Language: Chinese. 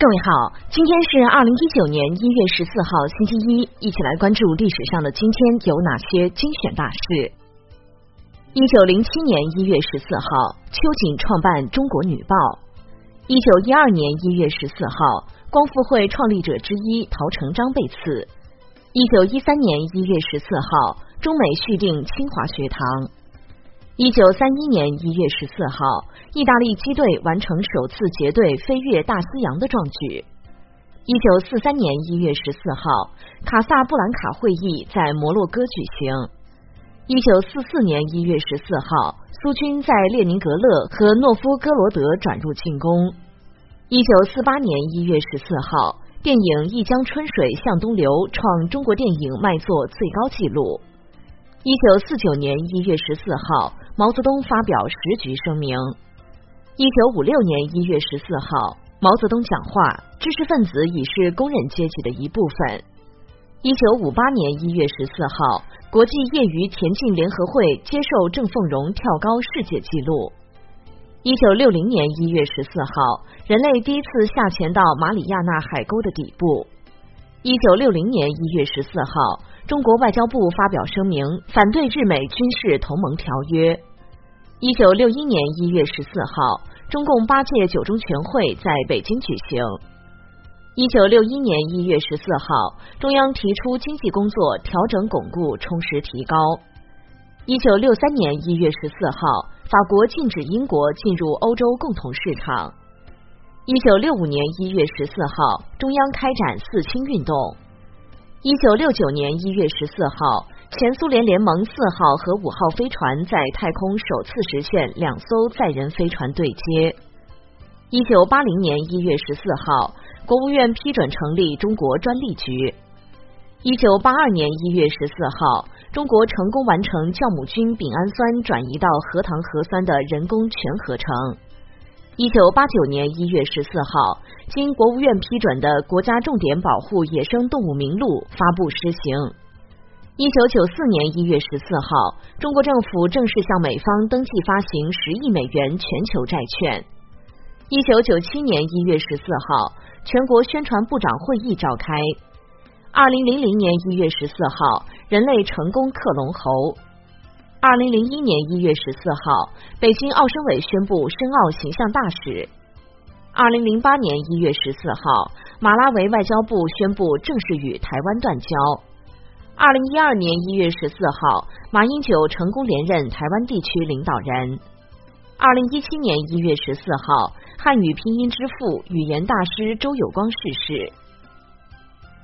各位好，今天是二零一九年一月十四号，星期一，一起来关注历史上的今天有哪些精选大事。一九零七年一月十四号，秋瑾创办《中国女报》。一九一二年一月十四号，光复会创立者之一陶成章被刺。一九一三年一月十四号，中美续订清华学堂。一九三一年一月十四号，意大利机队完成首次结队飞越大西洋的壮举。一九四三年一月十四号，卡萨布兰卡会议在摩洛哥举行。一九四四年一月十四号，苏军在列宁格勒和诺夫哥罗德转入进攻。一九四八年一月十四号，电影《一江春水向东流》创中国电影卖座最高纪录。一九四九年一月十四号，毛泽东发表时局声明。一九五六年一月十四号，毛泽东讲话：知识分子已是工人阶级的一部分。一九五八年一月十四号，国际业余田径联合会接受郑凤荣跳高世界纪录。一九六零年一月十四号，人类第一次下潜到马里亚纳海沟的底部。一九六零年一月十四号。中国外交部发表声明，反对日美军事同盟条约。一九六一年一月十四号，中共八届九中全会在北京举行。一九六一年一月十四号，中央提出经济工作调整巩固、充实提高。一九六三年一月十四号，法国禁止英国进入欧洲共同市场。一九六五年一月十四号，中央开展四清运动。一九六九年一月十四号，前苏联联盟四号和五号飞船在太空首次实现两艘载人飞船对接。一九八零年一月十四号，国务院批准成立中国专利局。一九八二年一月十四号，中国成功完成酵母菌丙氨酸转移到核糖核酸的人工全合成。一九八九年一月十四号，经国务院批准的《国家重点保护野生动物名录》发布施行。一九九四年一月十四号，中国政府正式向美方登记发行十亿美元全球债券。一九九七年一月十四号，全国宣传部长会议召开。二零零零年一月十四号，人类成功克隆猴。二零零一年一月十四号，北京奥申委宣布申奥形象大使。二零零八年一月十四号，马拉维外交部宣布正式与台湾断交。二零一二年一月十四号，马英九成功连任台湾地区领导人。二零一七年一月十四号，汉语拼音之父、语言大师周有光逝世。